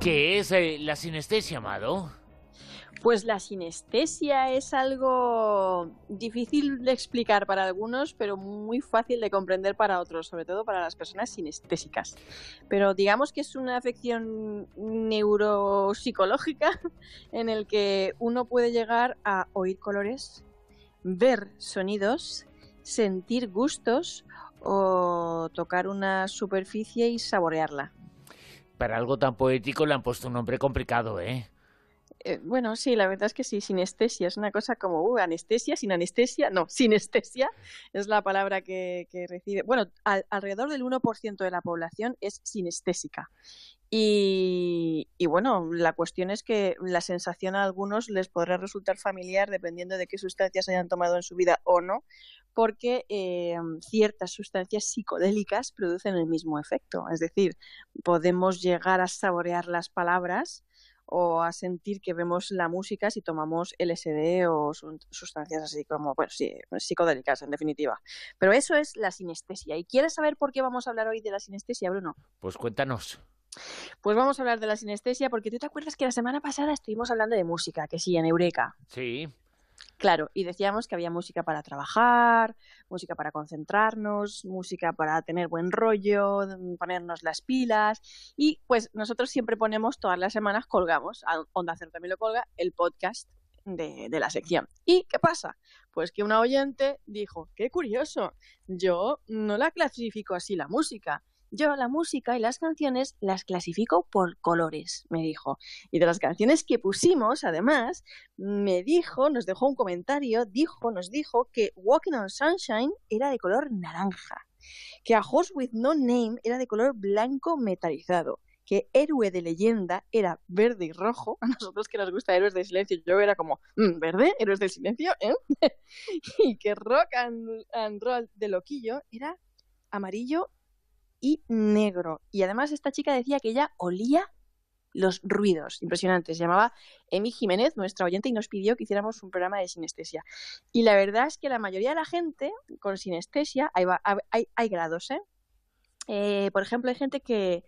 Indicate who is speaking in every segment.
Speaker 1: ¿Qué es eh, la sinestesia, Amado?
Speaker 2: Pues la sinestesia es algo difícil de explicar para algunos, pero muy fácil de comprender para otros, sobre todo para las personas sinestésicas. Pero digamos que es una afección neuropsicológica en el que uno puede llegar a oír colores, ver sonidos, sentir gustos o tocar una superficie y saborearla.
Speaker 1: Para algo tan poético le han puesto un nombre complicado, ¿eh?
Speaker 2: Eh, bueno, sí, la verdad es que sí, sinestesia. Es una cosa como, uh, anestesia, sin anestesia. No, sinestesia es la palabra que, recibe. Bueno, alrededor del 1% de la población es sinestésica. Y, y, bueno, la cuestión es que la sensación a algunos les podrá resultar familiar dependiendo de qué sustancias hayan tomado en su vida o no, porque eh, ciertas sustancias psicodélicas producen el mismo efecto. Es decir, podemos llegar a saborear las palabras o a sentir que vemos la música si tomamos LSD o sustancias así como, bueno, sí, psicodélicas en definitiva. Pero eso es la sinestesia. ¿Y quieres saber por qué vamos a hablar hoy de la sinestesia, Bruno?
Speaker 1: Pues cuéntanos.
Speaker 2: Pues vamos a hablar de la sinestesia porque tú te acuerdas que la semana pasada estuvimos hablando de música, que sí, en Eureka.
Speaker 1: Sí.
Speaker 2: Claro, y decíamos que había música para trabajar, música para concentrarnos, música para tener buen rollo, ponernos las pilas. Y pues nosotros siempre ponemos todas las semanas, colgamos, Onda Cero también lo colga, el podcast de, de, la sección. ¿Y qué pasa? Pues que una oyente dijo, qué curioso, yo no la clasifico así la música. Yo la música y las canciones las clasifico por colores, me dijo. Y de las canciones que pusimos, además, me dijo, nos dejó un comentario, dijo, nos dijo que Walking on Sunshine era de color naranja, que A Horse with No Name era de color blanco metalizado, que Héroe de Leyenda era verde y rojo, a nosotros que nos gusta Héroes del Silencio, yo era como, mm, ¿verde? ¿Héroes del Silencio? ¿eh? y que Rock and Roll de Loquillo era amarillo y negro. Y además esta chica decía que ella olía los ruidos impresionantes. Se llamaba Emi Jiménez, nuestra oyente, y nos pidió que hiciéramos un programa de sinestesia. Y la verdad es que la mayoría de la gente con sinestesia, hay, hay, hay grados, ¿eh? ¿eh? por ejemplo, hay gente que,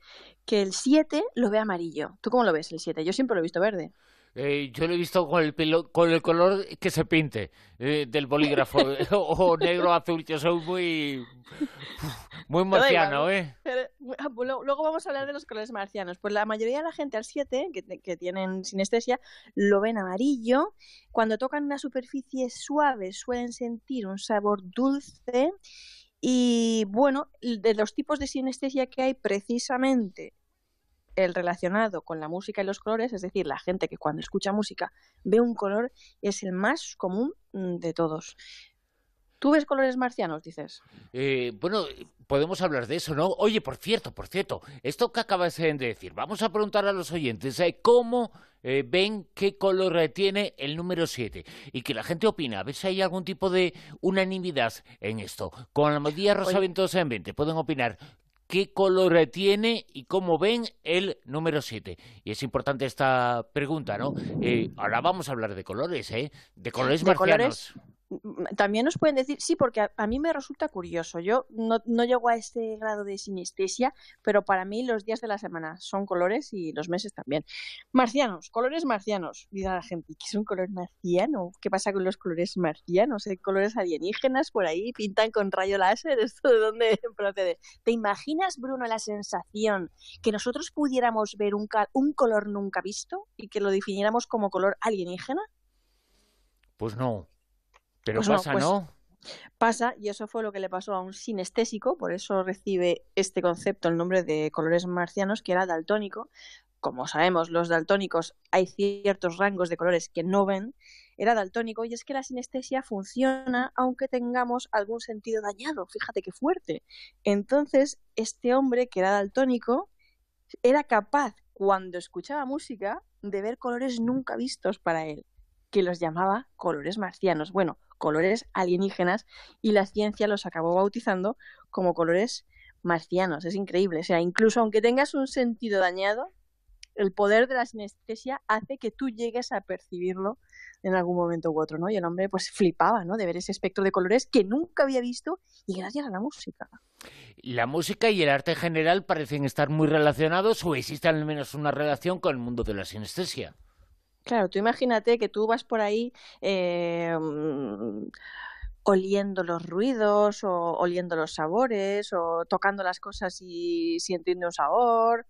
Speaker 2: que el 7 lo ve amarillo. ¿Tú cómo lo ves el 7? Yo siempre lo he visto verde.
Speaker 1: Eh, yo lo he visto con el pelo, con el color que se pinte eh, del bolígrafo, o negro azul. Yo soy muy, muy marciano, ¿eh?
Speaker 2: Ah, pues luego vamos a hablar de los colores marcianos. Pues la mayoría de la gente al 7, que, que tienen sinestesia, lo ven amarillo. Cuando tocan una superficie suave suelen sentir un sabor dulce. Y bueno, de los tipos de sinestesia que hay, precisamente el relacionado con la música y los colores, es decir, la gente que cuando escucha música ve un color, es el más común mm, de todos. ¿Tú ves colores marcianos, dices?
Speaker 1: Eh, bueno, podemos hablar de eso, ¿no? Oye, por cierto, por cierto, esto que acabas de decir, vamos a preguntar a los oyentes ¿eh? cómo eh, ven qué color tiene el número 7 y que la gente opina, a ver si hay algún tipo de unanimidad en esto. Con la medida Rosa Ventosa en 20 pueden opinar qué color tiene y cómo ven el número 7. Y es importante esta pregunta, ¿no? Eh, ahora vamos a hablar de colores, ¿eh? De colores marcianos
Speaker 2: también nos pueden decir, sí, porque a, mí me resulta curioso. Yo no, no, llego a este grado de sinestesia, pero para mí los días de la semana son colores y los meses también. Marcianos, colores marcianos. Dice la gente, ¿qué es un color marciano? ¿Qué pasa con los colores marcianos? ¿Hay colores alienígenas por ahí? ¿Pintan con rayo láser? ¿Esto de dónde procede? ¿Te imaginas, Bruno, la sensación que nosotros pudiéramos ver un, un color nunca visto y que lo definiéramos como color alienígena?
Speaker 1: Pues no. Pero pues pasa, pues ¿no?
Speaker 2: Pasa, y eso fue lo que le pasó a un sinestésico, por eso recibe este concepto el nombre de colores marcianos, que era daltónico. Como sabemos, los daltónicos hay ciertos rangos de colores que no ven, era daltónico, y es que la sinestesia funciona aunque tengamos algún sentido dañado. Fíjate qué fuerte. Entonces, este hombre que era daltónico era capaz, cuando escuchaba música, de ver colores nunca vistos para él, que los llamaba colores marcianos. Bueno, colores alienígenas y la ciencia los acabó bautizando como colores marcianos. Es increíble. O sea, incluso aunque tengas un sentido dañado, el poder de la sinestesia hace que tú llegues a percibirlo en algún momento u otro, ¿no? Y el hombre pues flipaba, ¿no? De ver ese espectro de colores que nunca había visto y gracias a la música.
Speaker 1: La música y el arte en general parecen estar muy relacionados o existe al menos una relación con el mundo de la sinestesia.
Speaker 2: Claro, tú imagínate que tú vas por ahí eh, oliendo los ruidos o oliendo los sabores o tocando las cosas y sintiendo un sabor.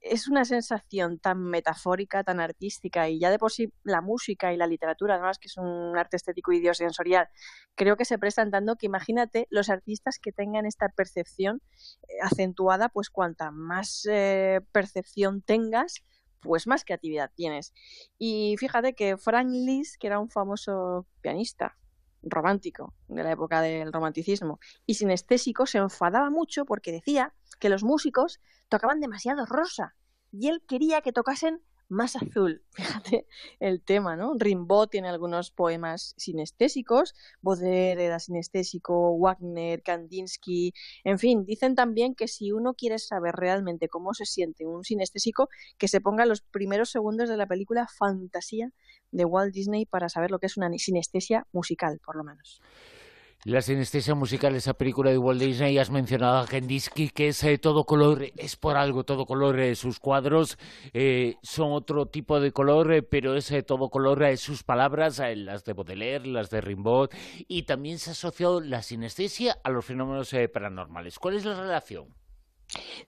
Speaker 2: Es una sensación tan metafórica, tan artística, y ya de por sí la música y la literatura, además que es un arte estético y biosensorial, creo que se prestan tanto que imagínate los artistas que tengan esta percepción eh, acentuada, pues cuanta más eh, percepción tengas, pues más creatividad tienes. Y fíjate que Frank Liszt, que era un famoso pianista, romántico de la época del romanticismo y sinestésico se enfadaba mucho porque decía que los músicos tocaban demasiado rosa y él quería que tocasen más azul. Fíjate el tema, ¿no? Rimbaud tiene algunos poemas sinestésicos, Baudelaire era sinestésico, Wagner, Kandinsky, en fin, dicen también que si uno quiere saber realmente cómo se siente un sinestésico, que se ponga los primeros segundos de la película Fantasía de Walt Disney para saber lo que es una sinestesia musical, por lo menos.
Speaker 1: La sinestesia musical, esa película de Walt Disney, has mencionado a Kandinsky, que es eh, todo color, es por algo todo color, eh, sus cuadros eh, son otro tipo de color, pero es todo color, sus palabras, las de Baudelaire, las de Rimbaud, y también se ha asociado la sinestesia a los fenómenos paranormales. ¿Cuál es la relación?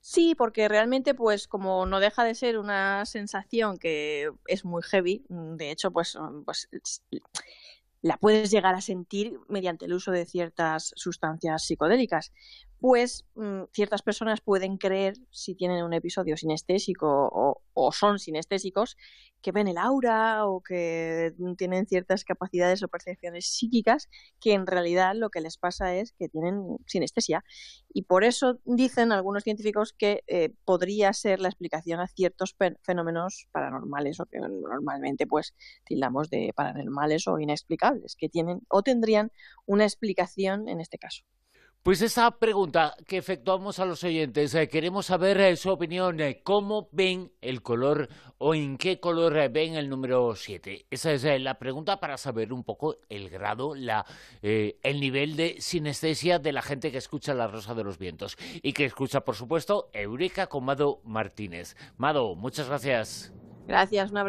Speaker 2: Sí, porque realmente, pues, como no deja de ser una sensación que es muy heavy, de hecho, pues, pues la puedes llegar a sentir mediante el uso de ciertas sustancias psicodélicas pues mm, ciertas personas pueden creer, si tienen un episodio sinestésico o, son sinestésicos, que ven el aura o que tienen ciertas capacidades o percepciones psíquicas que en realidad lo que les pasa es que tienen sinestesia. Y por eso dicen algunos científicos que eh, podría ser la explicación a ciertos fenómenos paranormales o que normalmente pues tildamos de paranormales o inexplicables, que tienen o tendrían una explicación en este caso.
Speaker 1: Pues esa pregunta que efectuamos a los oyentes, eh, queremos saber eh, su opinión, eh, cómo ven el color o en qué color ven el número 7. Esa es la pregunta para saber un poco el grado, la, el nivel de sinestesia de la gente que escucha La Rosa de los Vientos y que escucha, por supuesto, Eureka con Mado Martínez. Mado, muchas gracias.
Speaker 2: Gracias, un abrazo.